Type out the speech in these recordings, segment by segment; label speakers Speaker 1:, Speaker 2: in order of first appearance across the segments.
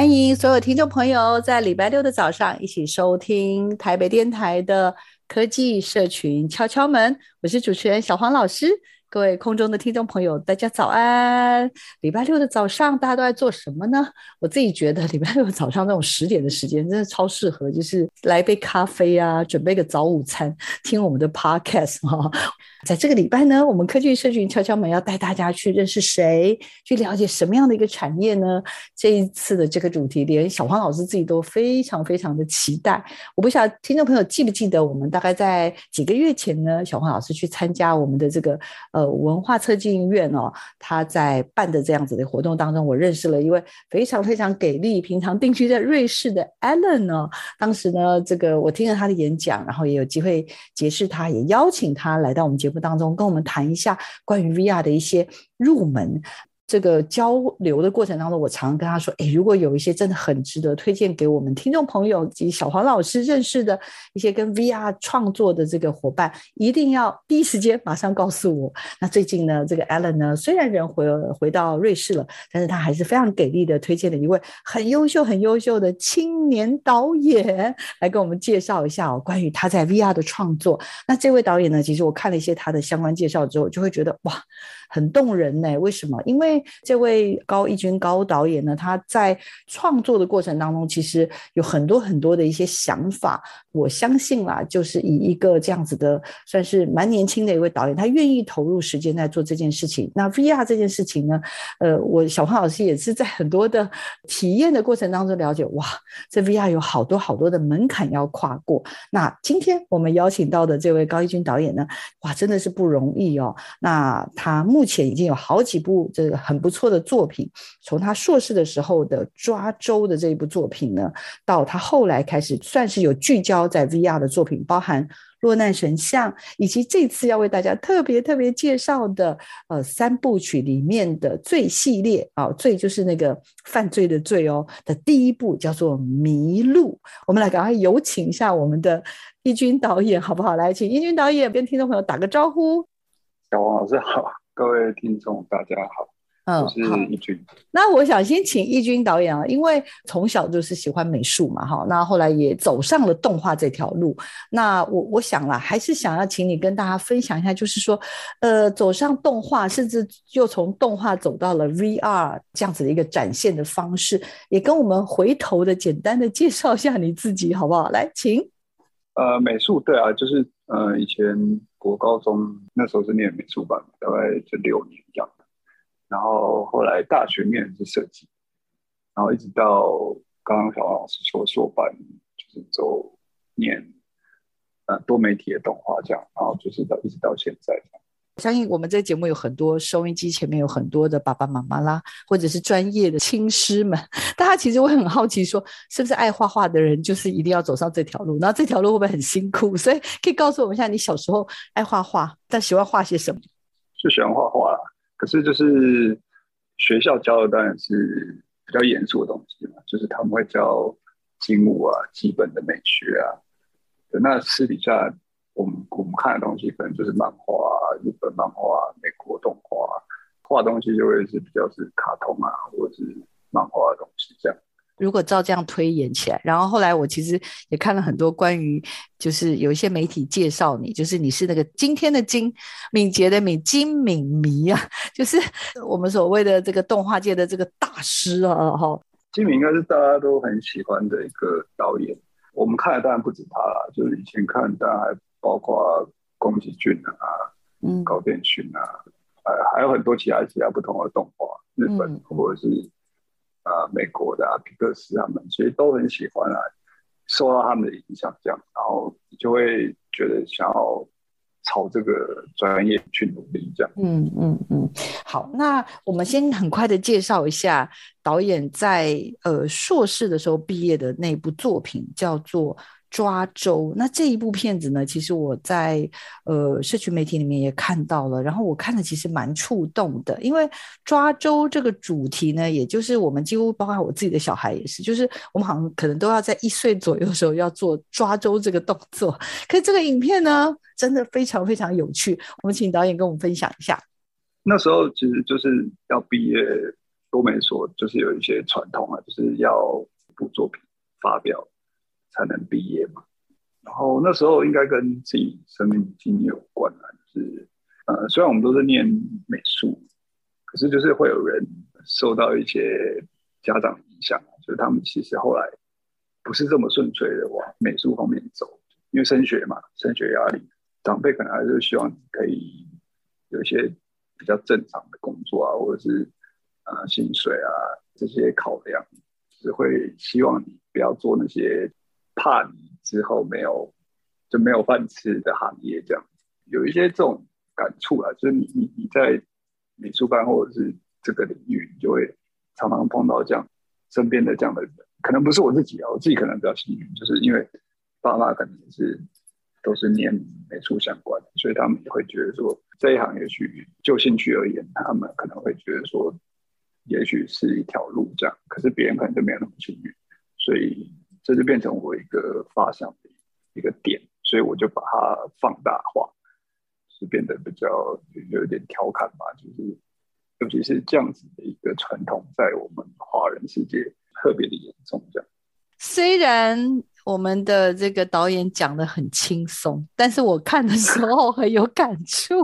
Speaker 1: 欢迎所有听众朋友在礼拜六的早上一起收听台北电台的科技社群敲敲门，我是主持人小黄老师。各位空中的听众朋友，大家早安！礼拜六的早上，大家都在做什么呢？我自己觉得礼拜六早上这种十点的时间，真的超适合，就是来一杯咖啡啊，准备个早午餐，听我们的 podcast 哈。在这个礼拜呢，我们科技社群敲敲门要带大家去认识谁，去了解什么样的一个产业呢？这一次的这个主题，连小黄老师自己都非常非常的期待。我不晓得听众朋友记不记得，我们大概在几个月前呢，小黄老师去参加我们的这个呃文化策进院哦，他在办的这样子的活动当中，我认识了一位非常非常给力，平常定居在瑞士的 Alan 呢。当时呢，这个我听了他的演讲，然后也有机会结识他，也邀请他来到我们节目。当中跟我们谈一下关于 VR 的一些入门。这个交流的过程当中，我常常跟他说：“诶，如果有一些真的很值得推荐给我们听众朋友及小黄老师认识的一些跟 VR 创作的这个伙伴，一定要第一时间马上告诉我。”那最近呢，这个 Alan 呢，虽然人回回到瑞士了，但是他还是非常给力的推荐了一位很优秀、很优秀的青年导演来跟我们介绍一下哦，关于他在 VR 的创作。那这位导演呢，其实我看了一些他的相关介绍之后，就会觉得哇。很动人呢，为什么？因为这位高一军高导演呢，他在创作的过程当中，其实有很多很多的一些想法。我相信啦，就是以一个这样子的，算是蛮年轻的一位导演，他愿意投入时间在做这件事情。那 VR 这件事情呢，呃，我小胖老师也是在很多的体验的过程当中了解，哇，这 VR 有好多好多的门槛要跨过。那今天我们邀请到的这位高一军导演呢，哇，真的是不容易哦。那他目前已经有好几部这个很不错的作品，从他硕士的时候的抓周的这一部作品呢，到他后来开始算是有聚焦在 VR 的作品，包含落难神像，以及这次要为大家特别特别介绍的呃三部曲里面的罪系列啊，罪就是那个犯罪的罪哦的第一部叫做迷路。我们来赶快有请一下我们的一军导演好不好？来，请一军导演跟听众朋友打个招呼。
Speaker 2: 小王老师好。各位听众，大家好，嗯，我是一军。
Speaker 1: 那我想先请一军导演啊，因为从小就是喜欢美术嘛，哈，那后来也走上了动画这条路。那我我想啦，还是想要请你跟大家分享一下，就是说，呃，走上动画，甚至又从动画走到了 VR 这样子的一个展现的方式，也跟我们回头的简单的介绍一下你自己，好不好？来，请。
Speaker 2: 呃，美术，对啊，就是呃，以前。国高中那时候是念美术班，大概这六年这样。然后后来大学念的是设计，然后一直到刚刚小王老师说硕班，就是走念呃多媒体的动画这样，然后就是到一直到现在这样。
Speaker 1: 相信我们这个节目有很多收音机前面有很多的爸爸妈妈啦，或者是专业的亲师们，大家其实会很好奇说，是不是爱画画的人就是一定要走上这条路？然后这条路会不会很辛苦？所以可以告诉我们一下，你小时候爱画画，但喜欢画些什么？
Speaker 2: 就喜欢画画啦，可是就是学校教的当然是比较严肃的东西嘛，就是他们会教精武啊、基本的美学啊。那私底下我们我们看的东西，可能就是漫画啊。日本漫画啊、美国动画啊画东西就会是比较是卡通啊，或者是漫画的东西这样。
Speaker 1: 如果照这样推演起来，然后后来我其实也看了很多关于，就是有一些媒体介绍你，就是你是那个今天的今，敏捷的敏，金敏迷啊，就是我们所谓的这个动画界的这个大师啊，哈。
Speaker 2: 金敏应该是大家都很喜欢的一个导演，我们看的当然不止他啦，就是以前看当然还包括宫崎骏啊，嗯，高畑勋啊，还还有很多其他其他不同的动画，日本、嗯、或者是。啊，美国的啊，皮克斯他们其实都很喜欢啊，受到他们的影响，这样，然后就会觉得想要朝这个专业去努力，这样。嗯
Speaker 1: 嗯嗯，好，那我们先很快的介绍一下导演在呃硕士的时候毕业的那部作品，叫做。抓周，那这一部片子呢，其实我在呃社群媒体里面也看到了，然后我看了其实蛮触动的，因为抓周这个主题呢，也就是我们几乎包括我自己的小孩也是，就是我们好像可能都要在一岁左右的时候要做抓周这个动作。可是这个影片呢，真的非常非常有趣，我们请导演跟我们分享一下。
Speaker 2: 那时候其实就是要毕业，都没说，就是有一些传统啊，就是要一部作品发表。才能毕业嘛，然后那时候应该跟自己生命经验有关啊，就是呃，虽然我们都是念美术，可是就是会有人受到一些家长影响，就是他们其实后来不是这么顺遂的往美术方面走，因为升学嘛，升学压力，长辈可能还是希望你可以有一些比较正常的工作啊，或者是啊、薪水啊这些考量，只会希望你不要做那些。怕你之后没有就没有饭吃的行业，这样有一些这种感触啊，就是你你你在美术班或者是这个领域，你就会常常碰到这样身边的这样的人，可能不是我自己啊，我自己可能比较幸运，就是因为爸妈可能是都是念美术相关的，所以他们也会觉得说这一行也许就兴趣而言，他们可能会觉得说也许是一条路这样，可是别人可能就没有那么幸运，所以。这就变成我一个发想的一个点，所以我就把它放大化，是变得比较有点调侃吧，就是尤其是这样子的一个传统，在我们华人世界特别的严重，这样。
Speaker 1: 虽然。我们的这个导演讲的很轻松，但是我看的时候很有感触。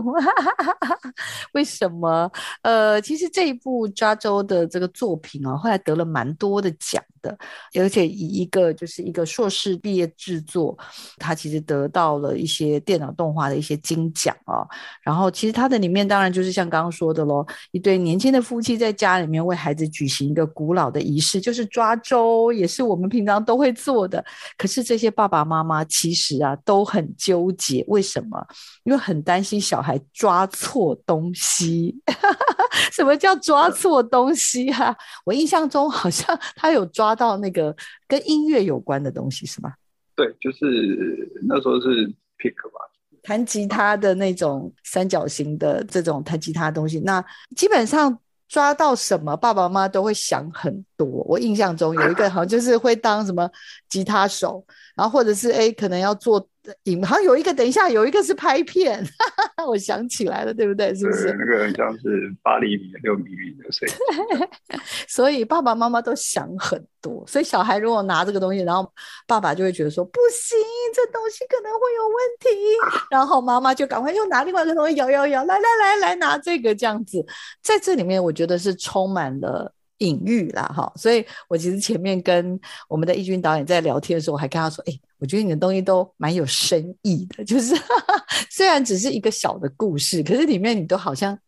Speaker 1: 为什么？呃，其实这一部抓周的这个作品啊，后来得了蛮多的奖的，而且以一个就是一个硕士毕业制作，他其实得到了一些电脑动画的一些金奖啊。然后其实它的里面当然就是像刚刚说的喽，一对年轻的夫妻在家里面为孩子举行一个古老的仪式，就是抓周，也是我们平常都会做的。可是这些爸爸妈妈其实啊都很纠结，为什么？因为很担心小孩抓错东西。什么叫抓错东西啊？我印象中好像他有抓到那个跟音乐有关的东西，是吗？
Speaker 2: 对，就是那时候是 pick 吧，
Speaker 1: 弹吉他的那种三角形的这种弹吉他的东西。那基本上。抓到什么，爸爸妈妈都会想很多。我印象中有一个好像就是会当什么吉他手，然后或者是哎，可能要做。影好像有一个，等一下有一个是拍片，哈哈，我想起来了，对不对？是不是？
Speaker 2: 那个很像是八厘米、六厘米的声音。
Speaker 1: 所以爸爸妈妈都想很多，所以小孩如果拿这个东西，然后爸爸就会觉得说不行，这东西可能会有问题，然后妈妈就赶快又拿另外一个东西摇摇摇，来来来来拿这个这样子，在这里面我觉得是充满了。隐喻啦，哈，所以我其实前面跟我们的易军导演在聊天的时候，我还跟他说，哎、我觉得你的东西都蛮有深意的，就是哈 哈虽然只是一个小的故事，可是里面你都好像，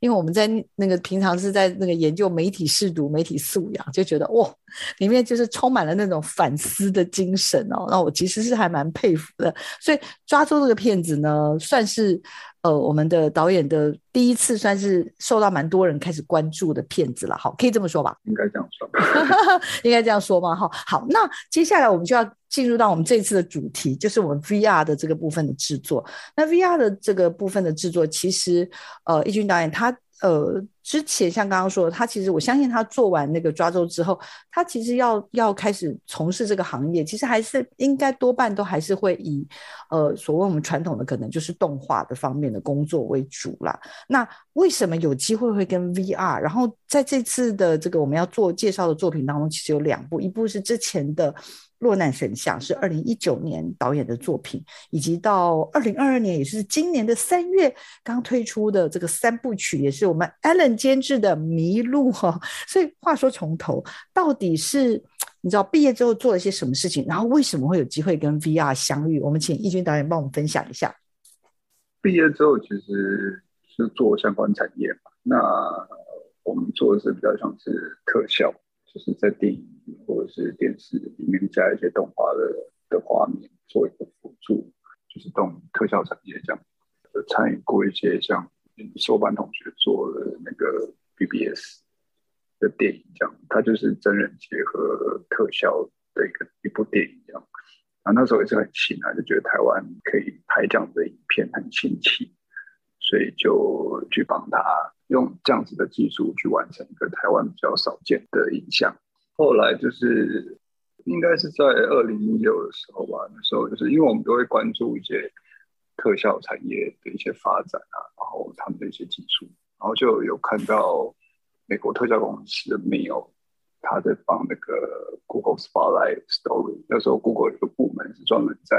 Speaker 1: 因为我们在那个平常是在那个研究媒体识读、媒体素养，就觉得哇，里面就是充满了那种反思的精神哦，那我其实是还蛮佩服的。所以抓住这个片子呢，算是。呃，我们的导演的第一次算是受到蛮多人开始关注的片子了，好，可以这么说吧？
Speaker 2: 应该这样说，
Speaker 1: 应该这样说吗？哈，好，那接下来我们就要进入到我们这次的主题，就是我们 VR 的这个部分的制作。那 VR 的这个部分的制作，其实呃，易军导演他呃，之前像刚刚说的，他其实我相信他做完那个抓周之后，他其实要要开始从事这个行业，其实还是应该多半都还是会以呃所谓我们传统的可能就是动画的方面的工作为主啦。那为什么有机会会跟 VR？然后在这次的这个我们要做介绍的作品当中，其实有两部，一部是之前的。落难神像是二零一九年导演的作品，以及到二零二二年，也是今年的三月刚推出的这个三部曲，也是我们 Alan 监制的《迷路》哈。所以话说从头，到底是你知道毕业之后做了些什么事情，然后为什么会有机会跟 VR 相遇？我们请易军导演帮我们分享一下。
Speaker 2: 毕业之后其实是做相关产业嘛，那我们做的是比较像是特效，就是在电影。或者是电视里面加一些动画的的画面，做一个辅助，就是动特效产业这样。参与过一些像硕班同学做的那个 BBS 的电影这样，它就是真人结合特效的一个一部电影这样。啊，那时候也是很新啊，就觉得台湾可以拍这样的影片很新奇，所以就去帮他用这样子的技术去完成一个台湾比较少见的影像。后来就是应该是在二零一六的时候吧，那时候就是因为我们都会关注一些特效产业的一些发展啊，然后他们的一些技术，然后就有看到美国特效公司的 Mio，他在帮那个 Google Spotlight Story，那时候 Google 有个部门是专门在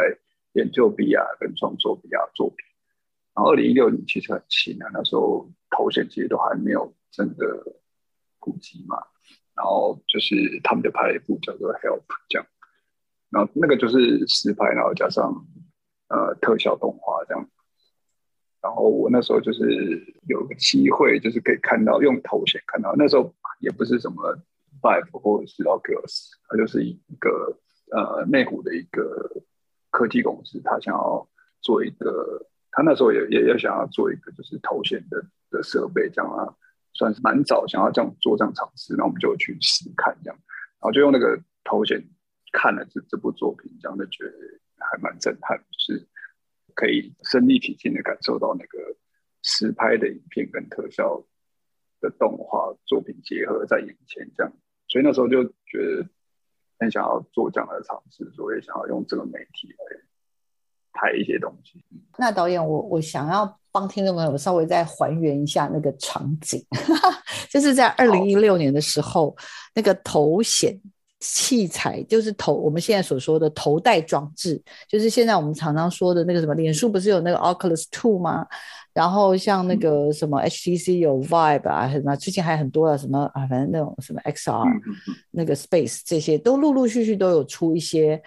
Speaker 2: 研究 VR 跟创作 VR 作品，然后二零一六年其实很新啊，那时候头显其实都还没有真的普及嘛。然后就是他们就拍了一部叫做《Help》这样，然后那个就是实拍，然后加上呃特效动画这样。然后我那时候就是有个机会，就是可以看到用头显看到，那时候也不是什么 Vive 或者是 Oculus，它就是一个呃内湖的一个科技公司，他想要做一个，他那时候也也也想要做一个就是头显的的设备这样啊。算是蛮早想要这样做这样尝试，然后我们就去试看这样，然后就用那个头衔看了这这部作品，这样就觉得还蛮震撼，就是可以身临其境的感受到那个实拍的影片跟特效的动画作品结合在眼前这样，所以那时候就觉得很想要做这样的尝试，所以想要用这个媒体来拍一些东西。
Speaker 1: 那导演，我我想要。帮听众朋友稍微再还原一下那个场景，就是在二零一六年的时候，那个头显器材，就是头我们现在所说的头戴装置，就是现在我们常常说的那个什么，脸书不是有那个 Oculus Two 吗？然后像那个什么 HTC 有 Vibe 啊，什么最近还很多啊，什么啊，反正那种什么 XR 那个 Space 这些都陆陆续续都有出一些。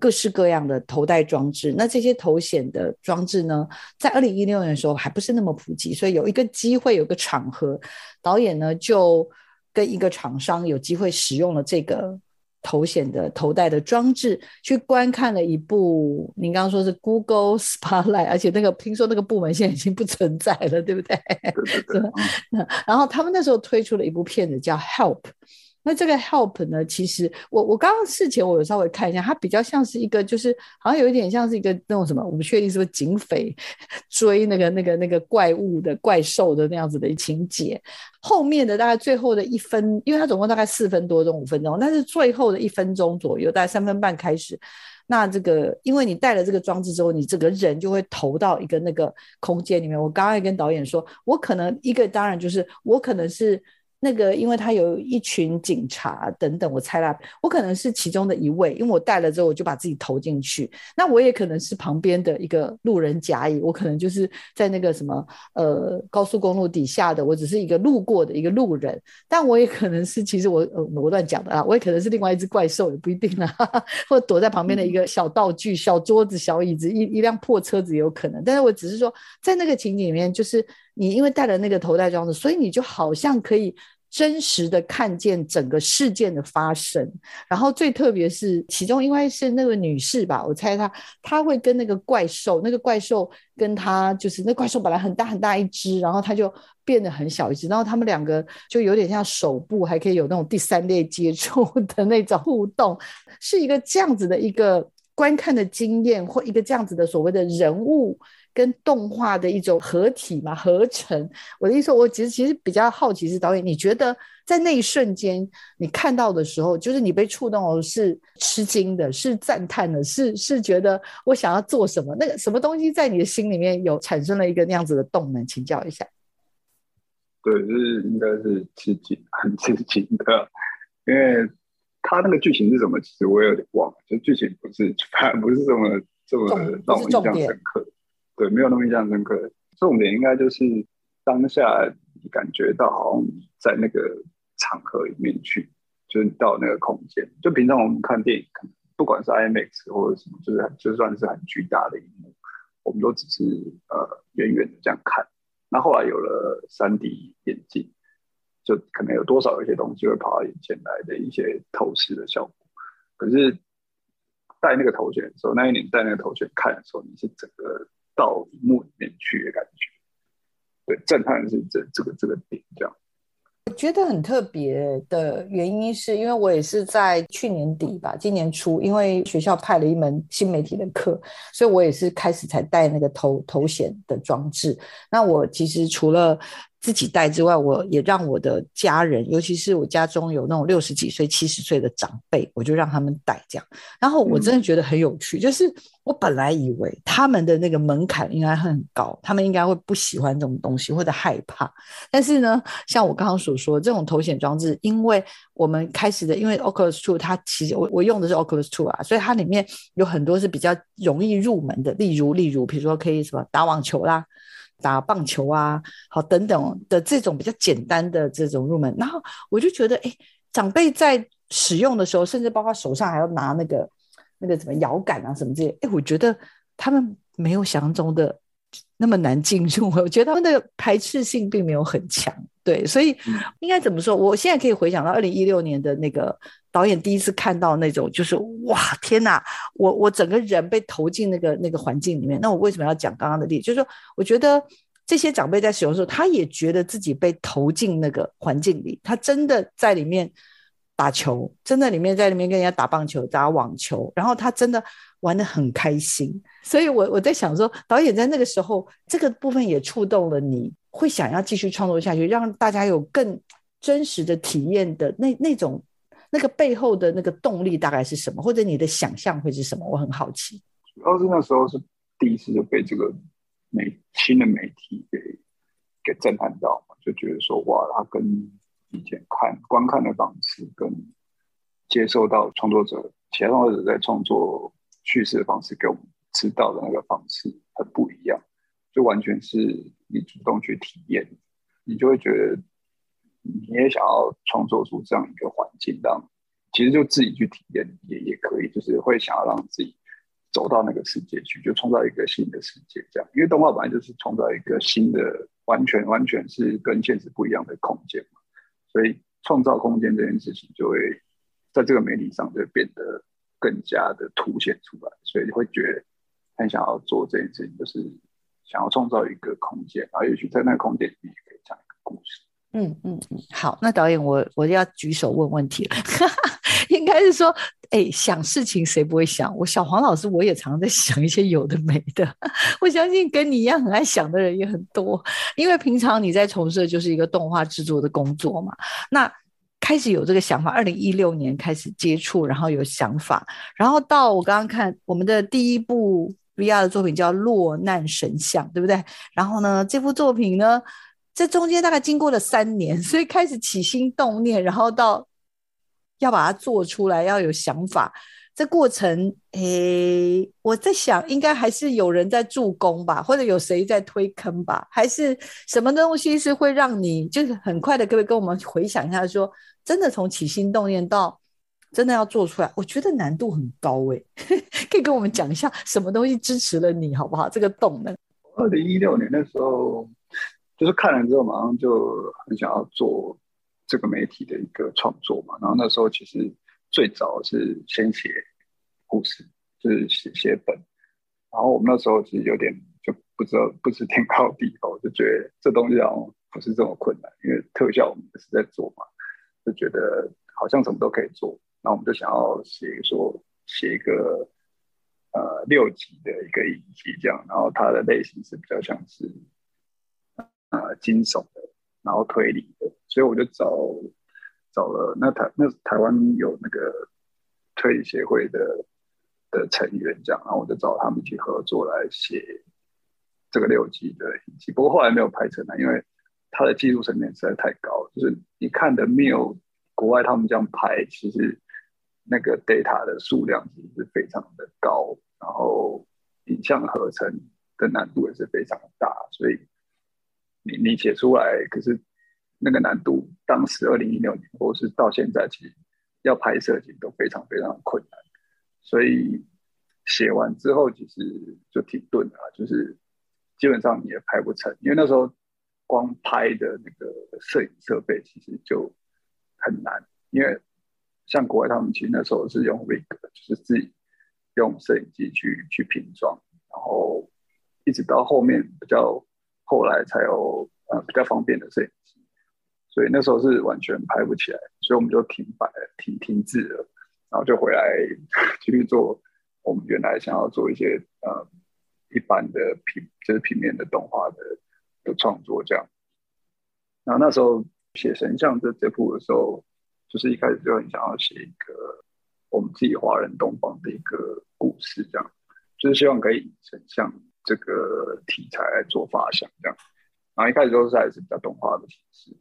Speaker 1: 各式各样的头戴装置，那这些头显的装置呢，在二零一六年的时候还不是那么普及，所以有一个机会，有个场合，导演呢就跟一个厂商有机会使用了这个头显的头戴的装置，去观看了一部，您刚刚说是 Google Spotlight，而且那个听说那个部门现在已经不存在了，对不对？然后他们那时候推出了一部片子叫 Help。那这个 help 呢？其实我我刚刚事前我有稍微看一下，它比较像是一个，就是好像有一点像是一个那种什么，我不确定是不是警匪 追那个那个那个怪物的怪兽的那样子的情节。后面的大概最后的一分，因为它总共大概四分多钟五分钟，但是最后的一分钟左右，大概三分半开始，那这个因为你带了这个装置之后，你这个人就会投到一个那个空间里面。我刚刚也跟导演说，我可能一个当然就是我可能是。那个，因为他有一群警察等等，我猜啦，我可能是其中的一位，因为我带了之后，我就把自己投进去。那我也可能是旁边的一个路人甲乙，我可能就是在那个什么呃高速公路底下的，我只是一个路过的一个路人。但我也可能是，其实我呃我乱讲的啊，我也可能是另外一只怪兽，也不一定啊，或躲在旁边的一个小道具、小桌子、小椅子、一一辆破车子也有可能。但是我只是说，在那个情景里面，就是。你因为戴了那个头戴装置，所以你就好像可以真实的看见整个事件的发生。然后最特别是，其中应该是那个女士吧，我猜她她会跟那个怪兽，那个怪兽跟她就是那怪兽本来很大很大一只，然后它就变得很小一只，然后他们两个就有点像手部还可以有那种第三类接触的那种互动，是一个这样子的一个观看的经验，或一个这样子的所谓的人物。跟动画的一种合体嘛，合成。我的意思，我其实其实比较好奇是导演，你觉得在那一瞬间你看到的时候，就是你被触动的是吃惊的，是赞叹的，是是觉得我想要做什么？那个什么东西在你的心里面有产生了一个那样子的动能？请教一下。
Speaker 2: 对，就是应该是吃惊，很吃惊的，因为他那个剧情是什么？其实我也有点忘了，就剧情不是，反正不是这么这么让我印象深刻。对，没有那么印象深刻。重点应该就是当下你感觉到好像在那个场合里面去，就是到那个空间。就平常我们看电影，不管是 IMAX 或者什么，就是就算是很巨大的荧幕，我们都只是呃远远的这样看。那后来有了 3D 眼镜，就可能有多少有些东西会跑到眼前来的一些透视的效果。可是戴那个头显的时候，那一年戴那个头显看的时候，你是整个到荧幕里面去的感觉。对，震撼是这这个这个点这样。
Speaker 1: 我觉得很特别的原因是因为我也是在去年底吧，今年初，因为学校派了一门新媒体的课，所以我也是开始才戴那个头头衔的装置。那我其实除了自己带之外，我也让我的家人，尤其是我家中有那种六十几岁、七十岁的长辈，我就让他们带这样。然后我真的觉得很有趣，嗯、就是我本来以为他们的那个门槛应该很高，他们应该会不喜欢这种东西或者害怕。但是呢，像我刚刚所说，这种头显装置，因为我们开始的，因为 Oculus Two 它其实我我用的是 Oculus Two 啊，所以它里面有很多是比较容易入门的，例如例如，比如说可以什么打网球啦。打棒球啊，好等等的这种比较简单的这种入门，然后我就觉得，哎，长辈在使用的时候，甚至包括手上还要拿那个那个什么摇杆啊什么这些，哎，我觉得他们没有想象中的那么难进入，我觉得他们的排斥性并没有很强，对，所以应该怎么说？我现在可以回想到二零一六年的那个。导演第一次看到那种，就是哇，天哪！我我整个人被投进那个那个环境里面。那我为什么要讲刚刚的例子？就是说，我觉得这些长辈在使用的时候，他也觉得自己被投进那个环境里，他真的在里面打球，真的里面在里面跟人家打棒球、打网球，然后他真的玩得很开心。所以我我在想说，导演在那个时候这个部分也触动了你，会想要继续创作下去，让大家有更真实的体验的那那种。那个背后的那个动力大概是什么？或者你的想象会是什么？我很好奇。
Speaker 2: 主要是那时候是第一次就被这个媒新的媒体给给震撼到嘛，就觉得说哇，他跟以前看观看的方式跟接受到创作者其他创作者在创作叙事的方式给我们知道的那个方式很不一样，就完全是你主动去体验，你就会觉得。你也想要创作出这样一个环境，让其实就自己去体验也也可以，就是会想要让自己走到那个世界去，就创造一个新的世界这样。因为动画本来就是创造一个新的、完全完全是跟现实不一样的空间嘛，所以创造空间这件事情就会在这个媒体上就变得更加的凸显出来，所以会觉得很想要做这件事情，就是想要创造一个空间，然后也许在那个空间里面也可以讲一个故事。
Speaker 1: 嗯嗯嗯，好，那导演我我要举手问问题了，应该是说，哎、想事情谁不会想？我小黄老师我也常常在想一些有的没的，我相信跟你一样很爱想的人也很多，因为平常你在从事的就是一个动画制作的工作嘛。那开始有这个想法，二零一六年开始接触，然后有想法，然后到我刚刚看我们的第一部 VR 的作品叫《落难神像》，对不对？然后呢，这部作品呢？这中间大概经过了三年，所以开始起心动念，然后到要把它做出来，要有想法。这过程，诶，我在想，应该还是有人在助攻吧，或者有谁在推坑吧，还是什么东西是会让你就是很快的，各位跟我们回想一下说，说真的从起心动念到真的要做出来，我觉得难度很高诶。可以跟我们讲一下什么东西支持了你，好不好？这个动能。
Speaker 2: 二零一六年的时候。就是看了之后，马上就很想要做这个媒体的一个创作嘛。然后那时候其实最早是先写故事，就是写写本。然后我们那时候其实有点就不知道不知天高地厚，就觉得这东西好像不是这么困难，因为特效我们也是在做嘛，就觉得好像什么都可以做。然后我们就想要写说写一个呃六集的一个影集这样，然后它的类型是比较像是呃惊悚的，然后推理的，所以我就找找了那台那台湾有那个推理协会的的成员这样，然后我就找他们去合作来写这个六集的影集，不过后来没有拍成啊，因为它的技术层面实在太高，就是你看的没有国外他们这样拍，其实。那个 data 的数量其实是非常的高，然后影像合成的难度也是非常大，所以你你写出来，可是那个难度，当时二零一六年或是到现在，其实要拍摄其实都非常非常困难，所以写完之后其实就停顿了，就是基本上你也拍不成，因为那时候光拍的那个摄影设备其实就很难，因为。像国外他们其实那时候是用 rig，就是自己用摄影机去去拼装，然后一直到后面比较后来才有呃比较方便的摄影机，所以那时候是完全拍不起来，所以我们就停摆，停停滞了，然后就回来 继续做我们原来想要做一些呃一般的平就是平面的动画的的创作这样。然后那时候写神像这这部的时候。就是一开始就很想要写一个我们自己华人东方的一个故事，这样，就是希望可以以神像这个题材来做发想，这样。然后一开始都是还是比较动画的形式，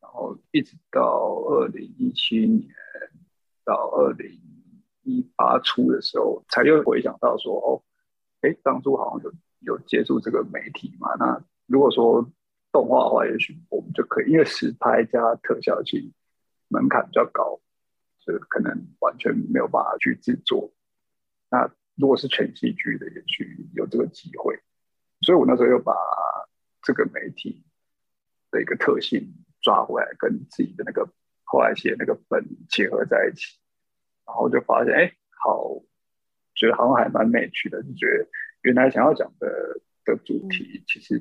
Speaker 2: 然后一直到二零一七年到二零一八初的时候，才又回想到说，哦，哎，当初好像有有接触这个媒体嘛。那如果说动画的话，也许我们就可以，因为实拍加特效去。门槛比较高，所以可能完全没有办法去制作。那如果是全戏剧的，也许有这个机会。所以我那时候又把这个媒体的一个特性抓回来，跟自己的那个后来写那个本结合在一起，然后就发现，哎，好，觉得好像还蛮美趣的，就觉得原来想要讲的的主题，其实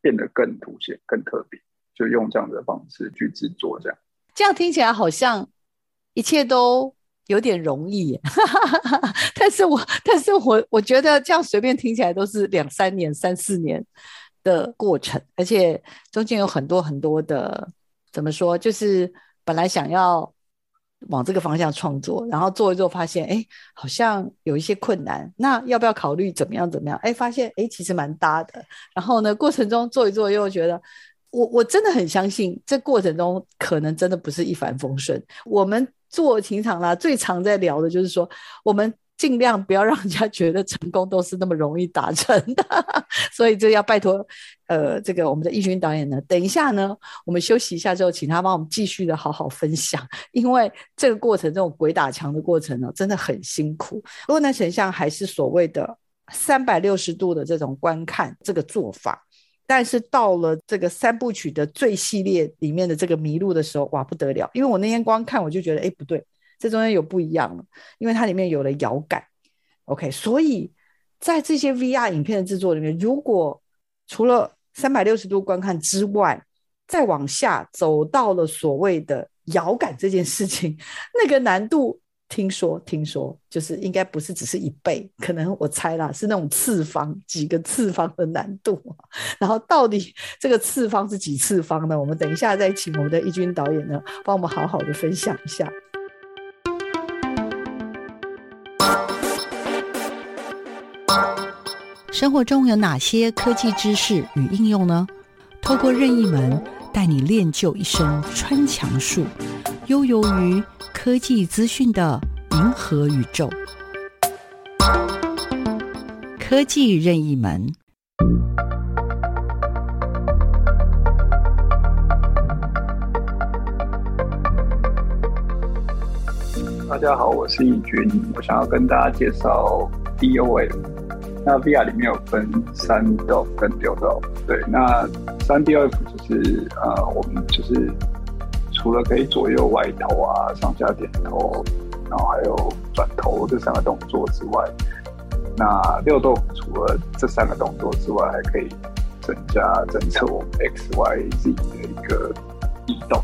Speaker 2: 变得更凸显、更特别，就用这样的方式去制作这样。
Speaker 1: 这样听起来好像一切都有点容易，但是我但是我我觉得这样随便听起来都是两三年、三四年的过程，而且中间有很多很多的怎么说，就是本来想要往这个方向创作，然后做一做发现，哎，好像有一些困难，那要不要考虑怎么样怎么样？哎，发现哎其实蛮搭的，然后呢过程中做一做又觉得。我我真的很相信，这过程中可能真的不是一帆风顺。我们做情场啦，最常在聊的就是说，我们尽量不要让人家觉得成功都是那么容易达成的。所以这要拜托，呃，这个我们的易军导演呢，等一下呢，我们休息一下之后，请他帮我们继续的好好分享，因为这个过程这种鬼打墙的过程呢，真的很辛苦。落难神像还是所谓的三百六十度的这种观看这个做法。但是到了这个三部曲的最系列里面的这个迷路的时候，哇，不得了！因为我那天光看我就觉得，哎，不对，这中间有不一样了，因为它里面有了遥感。OK，所以在这些 VR 影片的制作里面，如果除了三百六十度观看之外，再往下走到了所谓的遥感这件事情，那个难度。听说，听说，就是应该不是只是一倍，可能我猜啦，是那种次方，几个次方的难度。然后到底这个次方是几次方呢？我们等一下再请我们的义军导演呢，帮我们好好的分享一下。生活中有哪些科技知识与应用呢？透过任意门带你练就一身穿墙术，悠游于。科技资讯的银河宇宙，科技任意门。
Speaker 2: 大家好，我是义军，我想要跟大家介绍 DOF。那 VR 里面有分三 DOF 跟六 do。对，那三 DOF 就是呃，我们就是。除了可以左右歪头啊、上下点头，然后还有转头这三个动作之外，那六动除了这三个动作之外，还可以增加侦测我们 X、Y、Z 的一个移动。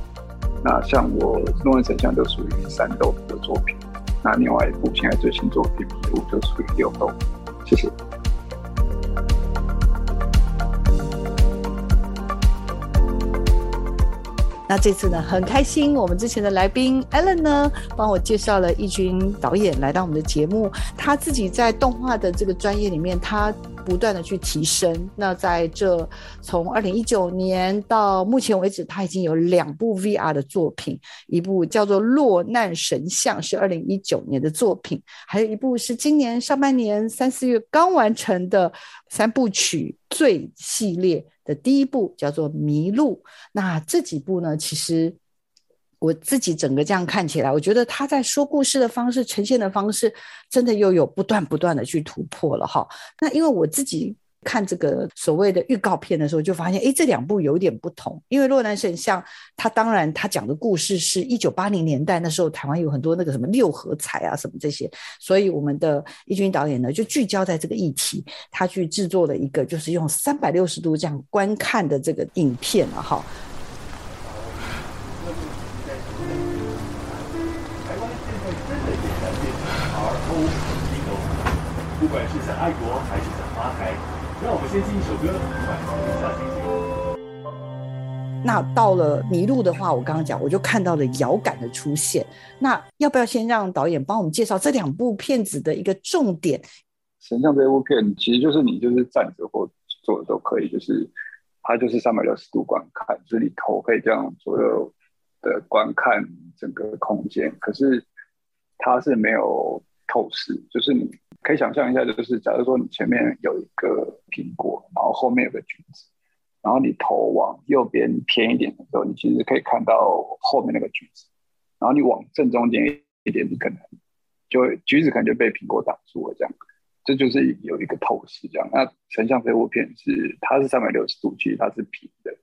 Speaker 2: 那像我诺恩神像就属于三动的作品。那另外一部现在最新作品《》就属于六动。谢谢。
Speaker 1: 那这次呢，很开心，我们之前的来宾 Alan 呢，帮我介绍了一群导演来到我们的节目。他自己在动画的这个专业里面，他不断的去提升。那在这从二零一九年到目前为止，他已经有两部 VR 的作品，一部叫做《落难神像》，是二零一九年的作品，还有一部是今年上半年三四月刚完成的三部曲《最》系列。的第一部叫做《迷路》，那这几部呢，其实我自己整个这样看起来，我觉得他在说故事的方式、呈现的方式，真的又有不断不断的去突破了哈。那因为我自己。看这个所谓的预告片的时候，就发现，哎，这两部有点不同。因为《洛南神像》，他当然他讲的故事是一九八零年代，那时候台湾有很多那个什么六合彩啊什么这些，所以我们的易军导演呢就聚焦在这个议题，他去制作了一个就是用三百六十度这样观看的这个影片了哈。管是想爱国还是想发财。那我们先进一首歌，那到了迷路的话，我刚刚讲，我就看到了遥感的出现。那要不要先让导演帮我们介绍这两部片子的一个重点？
Speaker 2: 神像这部片其实就是你就是站着或坐着都可以，就是它就是三百六十度观看，就是你头可以这样左右的观看整个空间。可是它是没有透视，就是你。可以想象一下，就是假如说你前面有一个苹果，然后后面有个橘子，然后你头往右边偏一点的时候，你其实可以看到后面那个橘子，然后你往正中间一点，你可能就橘子可能就被苹果挡住了，这样，这就是有一个透视这样。那成像这部片是它是三百六十度，其实它是平的。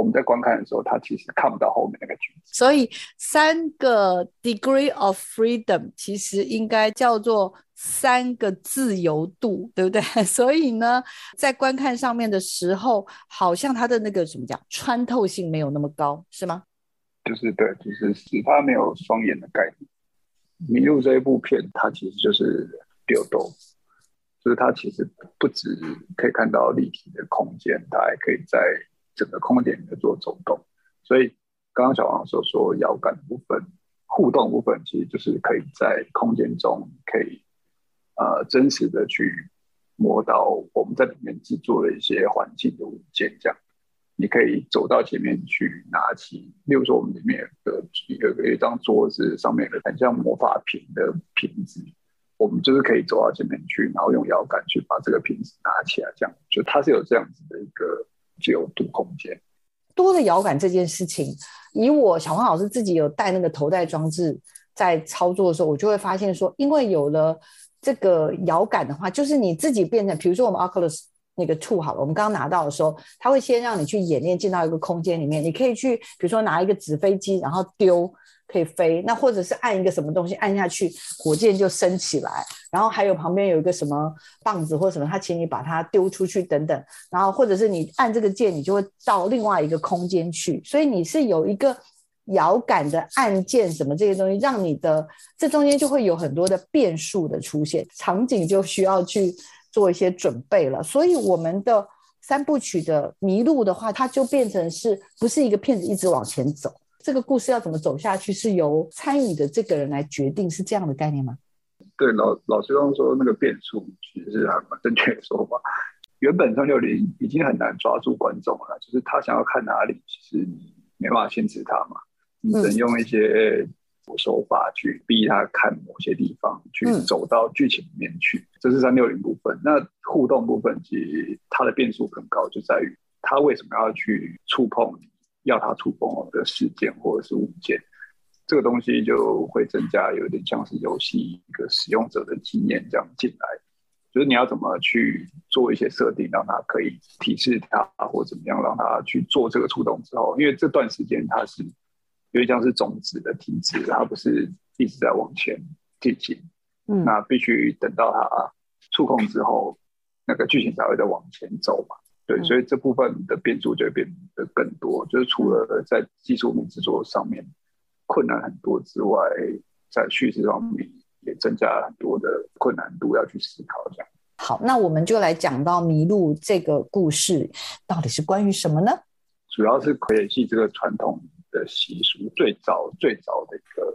Speaker 2: 我们在观看的时候，他其实看不到后面那个橘子。
Speaker 1: 所以三个 degree of freedom 其实应该叫做三个自由度，对不对？所以呢，在观看上面的时候，好像它的那个什么讲穿透性没有那么高，是吗？
Speaker 2: 就是对，就是使它没有双眼的概念。迷路这一部片，它其实就是六豆，就是它其实不止可以看到立体的空间，它还可以在。整个空间里面做走动，所以刚刚小王说说遥感的部分、互动部分，其实就是可以在空间中可以呃真实的去摸到我们在里面制作的一些环境的物件，这样你可以走到前面去拿起，例如说我们里面有个有个一张桌子上面的很像魔法瓶的瓶子，我们就是可以走到前面去，然后用摇杆去把这个瓶子拿起来，这样就它是有这样子的一个。自由度空间
Speaker 1: 多的遥感这件事情，以我小黄老师自己有带那个头戴装置在操作的时候，我就会发现说，因为有了这个遥感的话，就是你自己变成，比如说我们 Oculus 那个 Two 好了，我们刚刚拿到的时候，它会先让你去演练进到一个空间里面，你可以去，比如说拿一个纸飞机，然后丢。可以飞，那或者是按一个什么东西按下去，火箭就升起来。然后还有旁边有一个什么棒子或什么，他请你把它丢出去等等。然后或者是你按这个键，你就会到另外一个空间去。所以你是有一个遥感的按键什么这些东西，让你的这中间就会有很多的变数的出现，场景就需要去做一些准备了。所以我们的三部曲的迷路的话，它就变成是不是一个片子一直往前走？这个故事要怎么走下去，是由参与的这个人来决定，是这样的概念吗？
Speaker 2: 对，老老师刚刚说那个变数，其实是还蛮正确的说法。原本三六零已经很难抓住观众了，就是他想要看哪里，其实你没办法限制他嘛，你只能用一些手法去逼他看某些地方，去走到剧情里面去。这是三六零部分。那互动部分，其实它的变数很高，就在于他为什么要去触碰你。要他触碰的事件或者是物件，这个东西就会增加有点像是游戏一个使用者的经验这样进来，就是你要怎么去做一些设定，让他可以提示他或怎么样让他去做这个触动之后，因为这段时间它是有点像是种子的停止，它不是一直在往前进行，嗯，那必须等到他触控之后，那个剧情才会再往前走嘛。对，所以这部分的变数就会变得更多。就是除了在技术面制作上面困难很多之外，在叙事方面也增加了很多的困难度要去思考。这样。
Speaker 1: 好，那我们就来讲到麋鹿这个故事到底是关于什么呢？
Speaker 2: 主要是傀儡戏这个传统的习俗最早最早的一个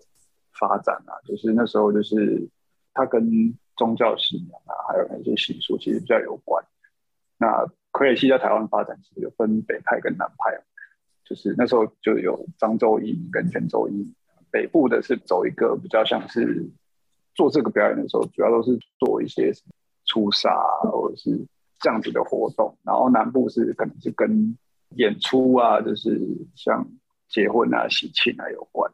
Speaker 2: 发展啊，就是那时候就是它跟宗教信仰啊，还有那些习俗其实比较有关。那傀儡戏在台湾发展是有分北派跟南派，就是那时候就有漳州一跟泉州一，北部的是走一个比较像是做这个表演的时候，主要都是做一些出沙或者是这样子的活动，然后南部是可能是跟演出啊，就是像结婚啊、喜庆啊有关。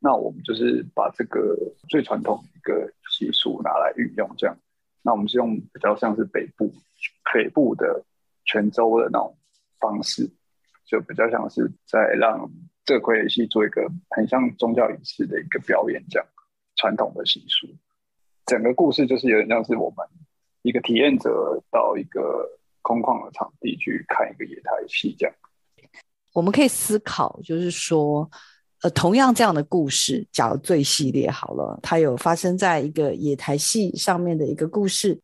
Speaker 2: 那我们就是把这个最传统一个习俗拿来运用，这样。那我们是用比较像是北部北部的。泉州的那种方式，就比较像是在让这个傀儡戏做一个很像宗教仪式的一个表演，这样传统的习俗。整个故事就是有点像是我们一个体验者到一个空旷的场地去看一个野台戏，这样。
Speaker 1: 我们可以思考，就是说，呃，同样这样的故事，假如最系列好了，它有发生在一个野台戏上面的一个故事。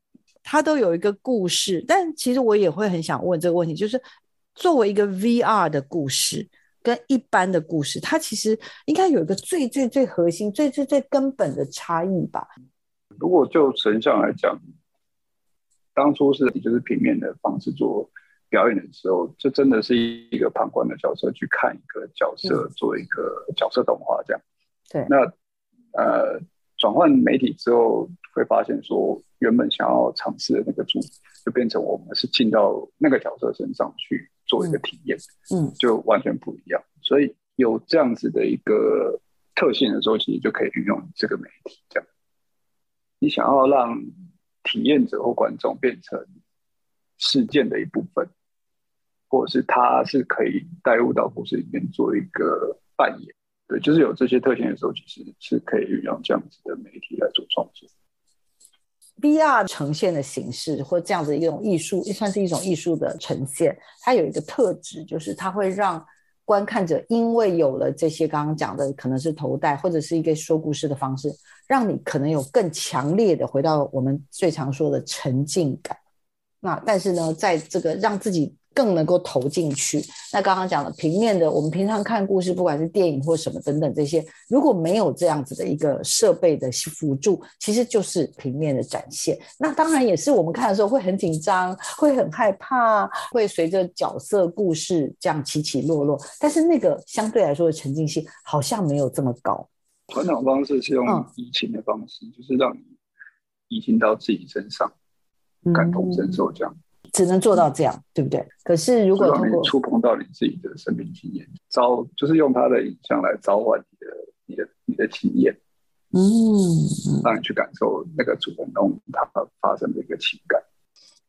Speaker 1: 它都有一个故事，但其实我也会很想问这个问题，就是作为一个 VR 的故事跟一般的故事，它其实应该有一个最最最核心、最最最根本的差异吧？
Speaker 2: 如果就成像来讲，当初是就是平面的方式做表演的时候，这真的是一个旁观的角色去看一个角色，做一个角色动画这样。
Speaker 1: 对，
Speaker 2: 那呃，转换媒体之后会发现说。原本想要尝试的那个主，就变成我们是进到那个角色身上去做一个体验，
Speaker 1: 嗯，
Speaker 2: 就完全不一样。所以有这样子的一个特性的时候，其实就可以运用这个媒体。这样，你想要让体验者或观众变成事件的一部分，或者是他是可以带入到故事里面做一个扮演，对，就是有这些特性的时候，其实是可以运用这样子的媒体来做创作。
Speaker 1: VR 呈现的形式，或这样子一种艺术，也算是一种艺术的呈现。它有一个特质，就是它会让观看者因为有了这些刚刚讲的，可能是头戴或者是一个说故事的方式，让你可能有更强烈的回到我们最常说的沉浸感。那但是呢，在这个让自己。更能够投进去。那刚刚讲了平面的，我们平常看故事，不管是电影或什么等等这些，如果没有这样子的一个设备的辅助，其实就是平面的展现。那当然也是我们看的时候会很紧张，会很害怕，会随着角色故事这样起起落落。但是那个相对来说的沉浸性好像没有这么高。
Speaker 2: 传统方式是用移情的方式，嗯、就是让你移情到自己身上，感同身受这样。嗯
Speaker 1: 只能做到这样，对不对？可是如果通过
Speaker 2: 触碰到你自己的生命经验，召就是用他的影像来召唤你的、你的、你的体验，
Speaker 1: 嗯，
Speaker 2: 让你去感受那个主人公他发生的一个情感。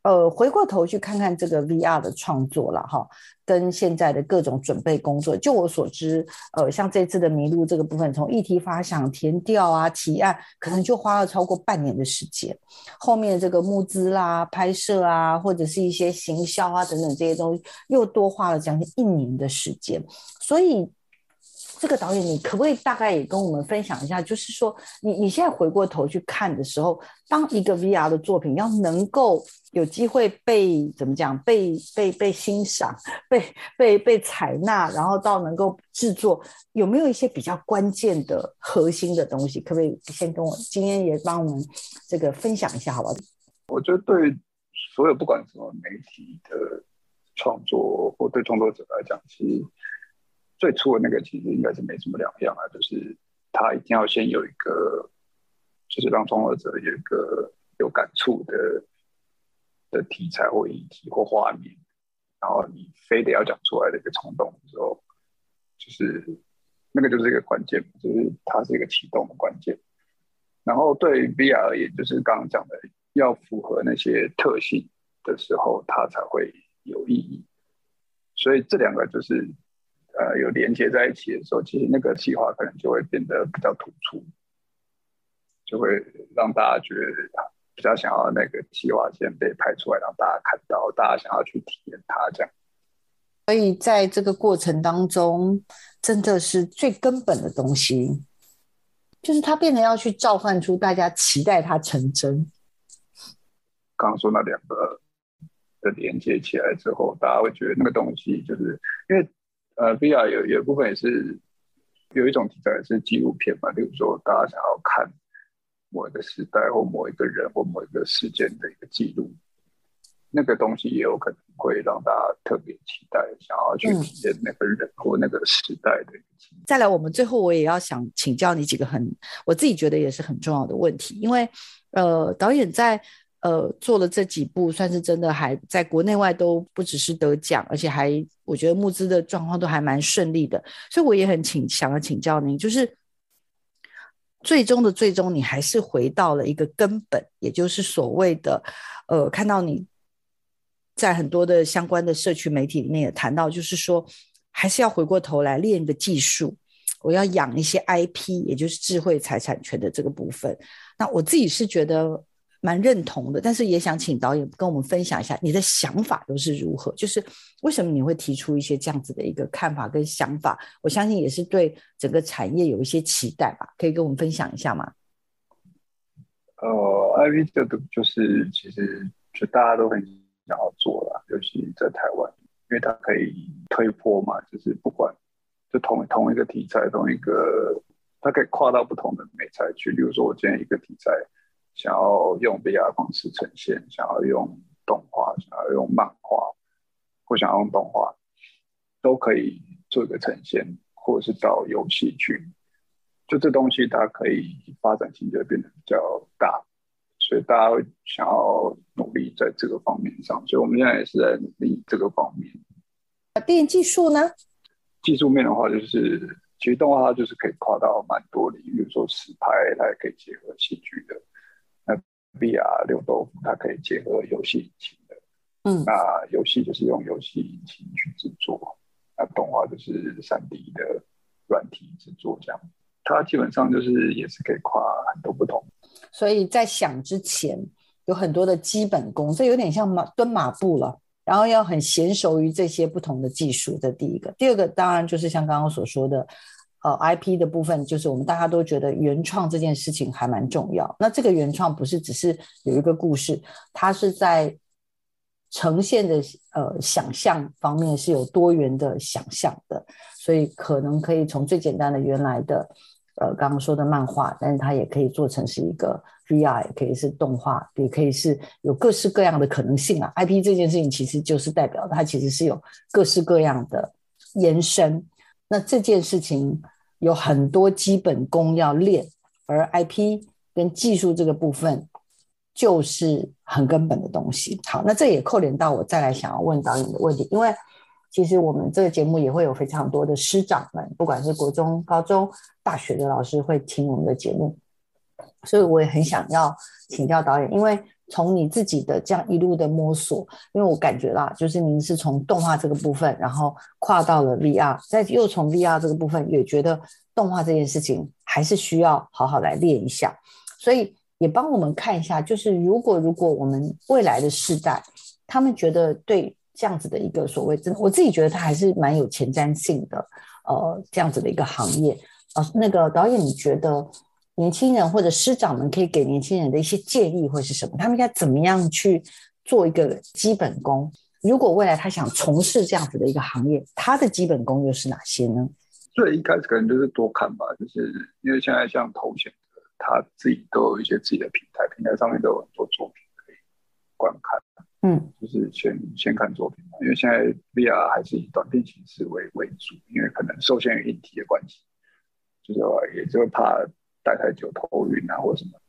Speaker 1: 呃，回过头去看看这个 VR 的创作了哈，跟现在的各种准备工作。就我所知，呃，像这次的麋鹿这个部分，从议题发想、填调啊、提案，可能就花了超过半年的时间。后面这个募资啦、拍摄啊，或者是一些行销啊等等这些东西，又多花了将近一年的时间。所以。这个导演，你可不可以大概也跟我们分享一下？就是说，你你现在回过头去看的时候，当一个 VR 的作品要能够有机会被怎么讲，被被被欣赏，被被被采纳，然后到能够制作，有没有一些比较关键的核心的东西？可不可以先跟我今天也帮我们这个分享一下，好不好？
Speaker 2: 我觉得对所有不管什么媒体的创作，或对创作者来讲，其实。最初的那个其实应该是没什么两样啊，就是他一定要先有一个，就是让创作者有一个有感触的的题材或议题或画面，然后你非得要讲出来的一个冲动的时候，就是那个就是一个关键，就是它是一个启动的关键。然后对 VR 而言，就是刚刚讲的，要符合那些特性的时候，它才会有意义。所以这两个就是。呃，有连接在一起的时候，其实那个计划可能就会变得比较突出，就会让大家觉得比较想要那个计划先被拍出来，让大家看到，大家想要去体验它这样。
Speaker 1: 所以在这个过程当中，真的是最根本的东西，就是它变得要去召唤出大家期待它成真。
Speaker 2: 刚刚说那两个的连接起来之后，大家会觉得那个东西就是因为呃，VR 有有一部分也是有一种题材是纪录片嘛，例如说大家想要看某一个时代或某一个人或某一个事件的一个记录，那个东西也有可能会让大家特别期待，想要去体验那个人或那个时代的。嗯。
Speaker 1: 再来，我们最后我也要想请教你几个很我自己觉得也是很重要的问题，因为呃，导演在。呃，做了这几部，算是真的还在国内外都不只是得奖，而且还我觉得募资的状况都还蛮顺利的，所以我也很请想要请教您，就是最终的最终，你还是回到了一个根本，也就是所谓的呃，看到你在很多的相关的社区媒体里面也谈到，就是说还是要回过头来练一个技术，我要养一些 IP，也就是智慧财产权的这个部分。那我自己是觉得。蛮认同的，但是也想请导演跟我们分享一下你的想法又是如何？就是为什么你会提出一些这样子的一个看法跟想法？我相信也是对整个产业有一些期待吧，可以跟我们分享一下吗？
Speaker 2: 呃，IP 这个就是其实就大家都很想要做了，尤其在台湾，因为它可以推波嘛，就是不管就同同一个题材，同一个它可以跨到不同的媒材去。比如说我今天一个题材。想要用 VR 方式呈现，想要用动画，想要用漫画，或想要用动画，都可以做一个呈现，或者是到游戏去，就这东西它可以发展性就会变得比较大，所以大家会想要努力在这个方面上，所以我们现在也是在努力这个方面。
Speaker 1: 电影技术呢？
Speaker 2: 技术面的话，就是其实动画它就是可以跨到蛮多领域，比如说实拍，它也可以结合戏剧的。VR 六豆腐，它可以结合游戏引擎的，嗯，那游戏就是用游戏引擎去制作，那动画就是三 D 的软体制作，这样，它基本上就是也是可以跨很多不同。
Speaker 1: 所以在想之前，有很多的基本功，这有点像马蹲马步了，然后要很娴熟于这些不同的技术。这第一个，第二个当然就是像刚刚所说的。呃，IP 的部分就是我们大家都觉得原创这件事情还蛮重要。那这个原创不是只是有一个故事，它是在呈现的呃想象方面是有多元的想象的，所以可能可以从最简单的原来的呃刚刚说的漫画，但是它也可以做成是一个 VR，也可以是动画，也可以是有各式各样的可能性啊。IP 这件事情其实就是代表它其实是有各式各样的延伸。那这件事情有很多基本功要练，而 IP 跟技术这个部分就是很根本的东西。好，那这也扣连到我再来想要问导演的问题，因为其实我们这个节目也会有非常多的师长们，不管是国中、高中、大学的老师会听我们的节目，所以我也很想要请教导演，因为。从你自己的这样一路的摸索，因为我感觉啦，就是您是从动画这个部分，然后跨到了 VR，再又从 VR 这个部分，也觉得动画这件事情还是需要好好来练一下，所以也帮我们看一下，就是如果如果我们未来的世代，他们觉得对这样子的一个所谓，真我自己觉得它还是蛮有前瞻性的，呃，这样子的一个行业，呃，那个导演你觉得？年轻人或者师长们可以给年轻人的一些建议会是什么？他们应该怎么样去做一个基本功？如果未来他想从事这样子的一个行业，他的基本功又是哪些呢？
Speaker 2: 最一开始可能就是多看吧，就是因为现在像头衔的，他自己都有一些自己的平台，平台上面都有很多作品可以观看。嗯，就是先先看作品，因为现在 VR 还是以短片形式为为主，因为可能受限于硬体的关系，就是也就怕。待太久头晕啊，或者什么，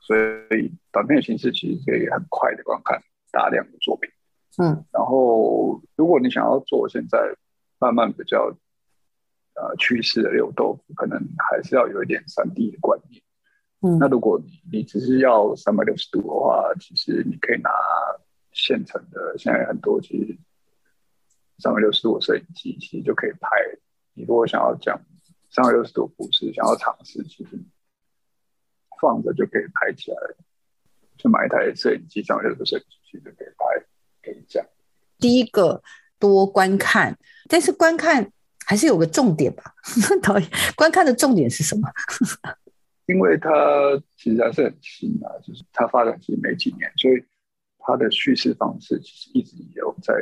Speaker 2: 所以短片的形式其实可以很快的观看大量的作品。嗯，然后如果你想要做现在慢慢比较呃趋势的六豆腐，可能还是要有一点三 D 的观念。嗯，那如果你你只是要三百六十度的话，其实你可以拿现成的，现在很多其实三百六十度的摄影机其实就可以拍。你如果想要讲三百六十度不是想要尝试，其实。放着就可以拍起来，就买一台摄影机，上面有个摄影机就可以拍，可以讲。
Speaker 1: 第一个多观看，但是观看还是有个重点吧？导演，观看的重点是什么？
Speaker 2: 因为它其实还是很新啊，就是它发展其实没几年，所以它的叙事方式其实一直有在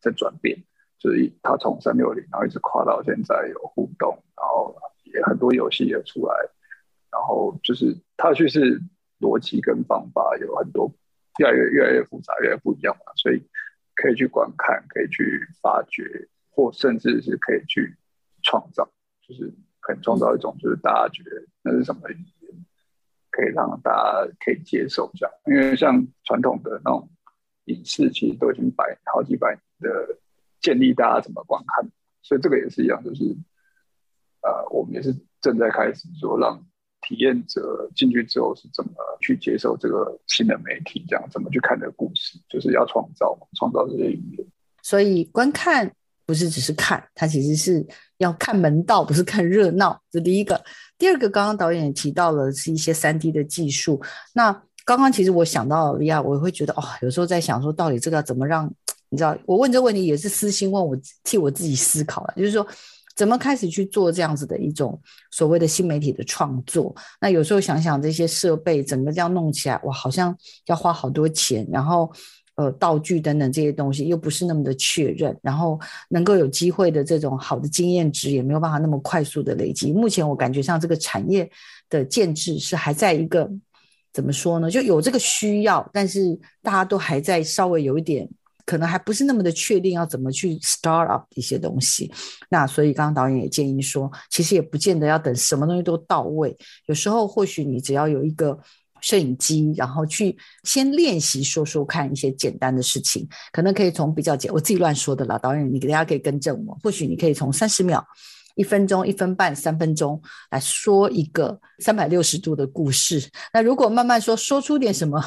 Speaker 2: 在转变。所以它从三六零，然后一直跨到现在有互动，然后也很多游戏也出来，然后就是它的叙事逻辑跟方法有很多越来越越来越复杂，越来越不一样嘛，所以可以去观看，可以去发掘，或甚至是可以去创造，就是可以创造一种就是大家觉得那是什么语言，可以让大家可以接受这样，因为像传统的那种影视，其实都已经百好几百年的。建立大家怎么观看，所以这个也是一样，就是呃，我们也是正在开始说，让体验者进去之后是怎么去接受这个新的媒体，这样怎么去看这个故事，就是要创造嘛创造这些语言。
Speaker 1: 所以观看不是只是看，它其实是要看门道，不是看热闹。这第一个，第二个，刚刚导演也提到了是一些三 D 的技术。那刚刚其实我想到 VR，我也会觉得哦，有时候在想说，到底这个要怎么让。你知道，我问这个问题也是私心问我，替我自己思考了，就是说，怎么开始去做这样子的一种所谓的新媒体的创作？那有时候想想这些设备，整个这样弄起来，哇，好像要花好多钱，然后呃，道具等等这些东西又不是那么的确认，然后能够有机会的这种好的经验值也没有办法那么快速的累积。目前我感觉上这个产业的建制是还在一个怎么说呢？就有这个需要，但是大家都还在稍微有一点。可能还不是那么的确定要怎么去 start up 一些东西，那所以刚刚导演也建议说，其实也不见得要等什么东西都到位，有时候或许你只要有一个摄影机，然后去先练习说说看一些简单的事情，可能可以从比较简，我自己乱说的啦，导演你给大家可以更正我，或许你可以从三十秒。一分钟、一分半、三分钟来说一个三百六十度的故事。那如果慢慢说，说出点什么，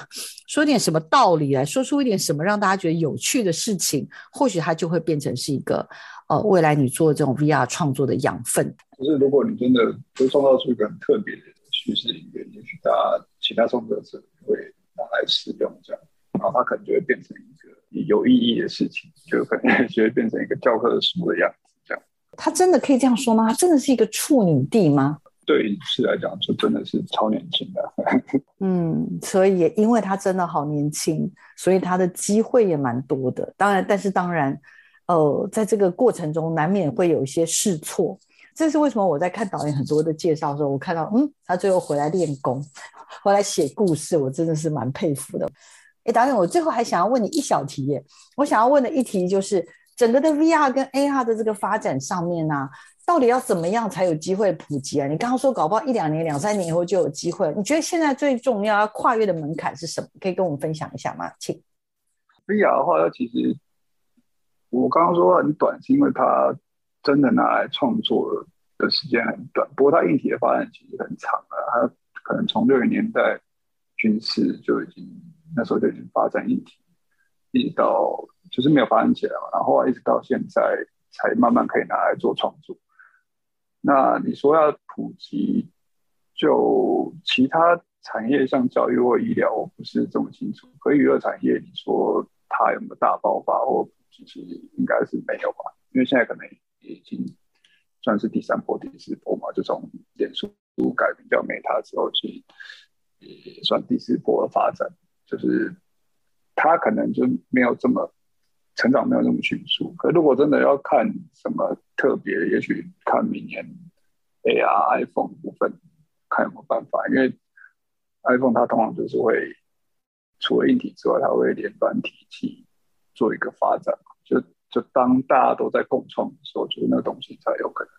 Speaker 1: 说点什么道理来，说出一点什么让大家觉得有趣的事情，或许它就会变成是一个呃，未来你做这种 VR 创作的养分。
Speaker 2: 就是如果你真的会创造出一个很特别的叙事语言，也许大家其他创作者会拿来使用这样，然后它可能就会变成一个有意义的事情，就可能 就会变成一个教科书的样子。
Speaker 1: 他真的可以这样说吗？他真的是一个处女地吗？
Speaker 2: 对影视来讲，就真的是超年轻的。
Speaker 1: 嗯，所以也因为他真的好年轻，所以他的机会也蛮多的。当然，但是当然，呃，在这个过程中难免会有一些试错。这是为什么？我在看导演很多的介绍的时候，我看到，嗯，他最后回来练功，回来写故事，我真的是蛮佩服的。哎，导演，我最后还想要问你一小题耶，我想要问的一题就是。整个的 VR 跟 AR 的这个发展上面呢、到底要怎么样才有机会普及啊？你刚刚说搞不好一两年、两三年以后就有机会，你觉得现在最重要要跨越的门槛是什么？可以跟我们分享一下吗？请。
Speaker 2: VR 的话，它其实我刚刚说很短，是因为它真的拿来创作的时间很短。不过它硬体的发展其实很长了，它可能从六零年代军事就已经那时候就已经发展硬体，一直到。就是没有发展起来嘛，然后一直到现在才慢慢可以拿来做创作。那你说要普及，就其他产业像教育或医疗，我不是这么清楚。可娱乐产业，你说它有没有大爆发或普及，其实应该是没有吧？因为现在可能已经算是第三波、第四波嘛，就从脸书改名叫 Meta 之后，其实也算第四波的发展，就是它可能就没有这么。成长没有那么迅速，可如果真的要看什么特别，也许看明年 AR iPhone 部分，看有没有办法。因为 iPhone 它通常就是会除了硬体之外，它会连软体去做一个发展。就就当大家都在共创的时候，就是那个东西才有可能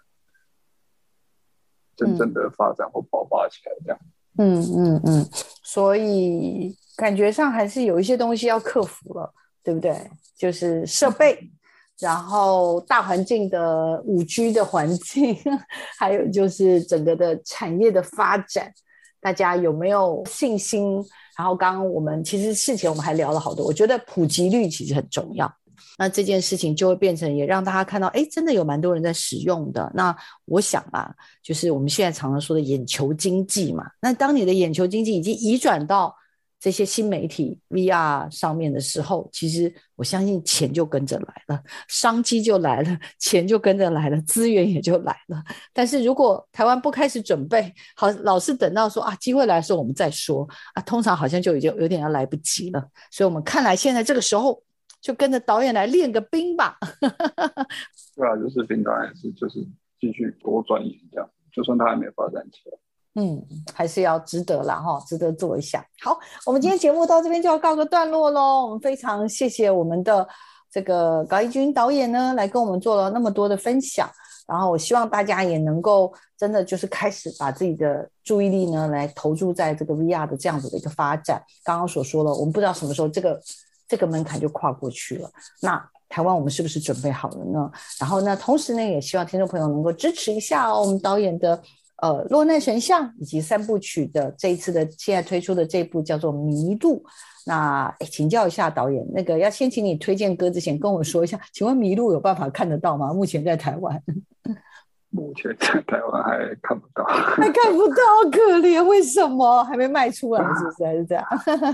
Speaker 2: 真正的发展或爆发起来。这样，
Speaker 1: 嗯嗯嗯，所以感觉上还是有一些东西要克服了。对不对？就是设备，然后大环境的五 G 的环境，还有就是整个的产业的发展，大家有没有信心？然后刚刚我们其实事前我们还聊了好多，我觉得普及率其实很重要。那这件事情就会变成也让大家看到，哎，真的有蛮多人在使用的。那我想啊，就是我们现在常常说的眼球经济嘛。那当你的眼球经济已经移转到这些新媒体 VR 上面的时候，其实我相信钱就跟着来了，商机就来了，钱就跟着来了，资源也就来了。但是如果台湾不开始准备好，老是等到说啊机会来的时候我们再说啊，通常好像就已经有点要来不及了。所以我们看来现在这个时候就跟着导演来练个兵吧。
Speaker 2: 对啊，就是兵当然是就是继续多钻研这样，就算他还没发展起来。
Speaker 1: 嗯，还是要值得了哈，值得做一下。好，我们今天节目到这边就要告个段落喽。我们非常谢谢我们的这个高一军导演呢，来跟我们做了那么多的分享。然后我希望大家也能够真的就是开始把自己的注意力呢，来投注在这个 VR 的这样子的一个发展。刚刚所说了，我们不知道什么时候这个这个门槛就跨过去了。那台湾我们是不是准备好了呢？然后呢，同时呢，也希望听众朋友能够支持一下哦，我们导演的。呃，落难神像以及三部曲的这一次的现在推出的这部叫做《迷路》，那请教一下导演，那个要先请你推荐歌之前跟我说一下，请问《迷路》有办法看得到吗？目前在台湾？
Speaker 2: 目前在台湾还看不到，
Speaker 1: 还看不到，可怜，为什么还没卖出来？是不是还是这样？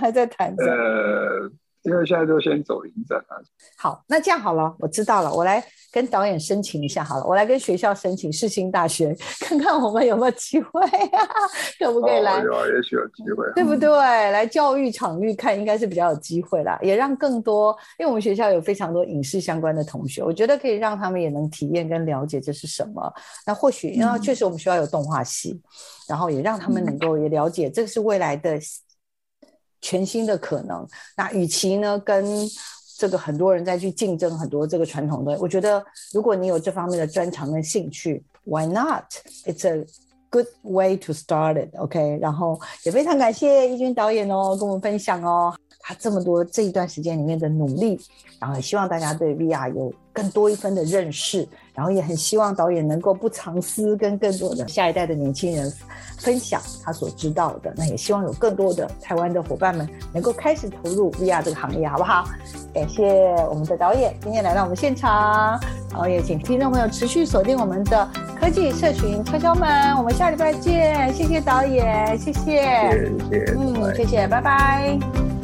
Speaker 1: 还在谈着。
Speaker 2: 呃因为现在就先走影展啊。
Speaker 1: 好，那这样好了，我知道了，我来跟导演申请一下好了，我来跟学校申请世新大学，看看我们有没有机会啊，可不可以来？
Speaker 2: 哦、有啊，也许有机会，
Speaker 1: 对不对？嗯、来教育场域看，应该是比较有机会啦，也让更多，因为我们学校有非常多影视相关的同学，我觉得可以让他们也能体验跟了解这是什么。那或许，因为确实我们学校有动画系，嗯、然后也让他们能够也了解，这是未来的。全新的可能。那与其呢，跟这个很多人再去竞争很多这个传统的，我觉得如果你有这方面的专长跟兴趣，Why not? It's a good way to start it. OK，然后也非常感谢一军导演哦，跟我们分享哦，他这么多这一段时间里面的努力，然后也希望大家对 VR 有更多一分的认识，然后也很希望导演能够不藏私，跟更多的下一代的年轻人分享他所知道的。那也希望有更多的台湾的伙伴们能够开始投入 VR 这个行业，好不好？感谢我们的导演今天来到我们现场，然后也请听众朋友持续锁定我们的科技社群敲敲门，我们下礼拜见。谢谢导演，谢谢，
Speaker 2: 谢谢，嗯，
Speaker 1: 谢谢，拜拜。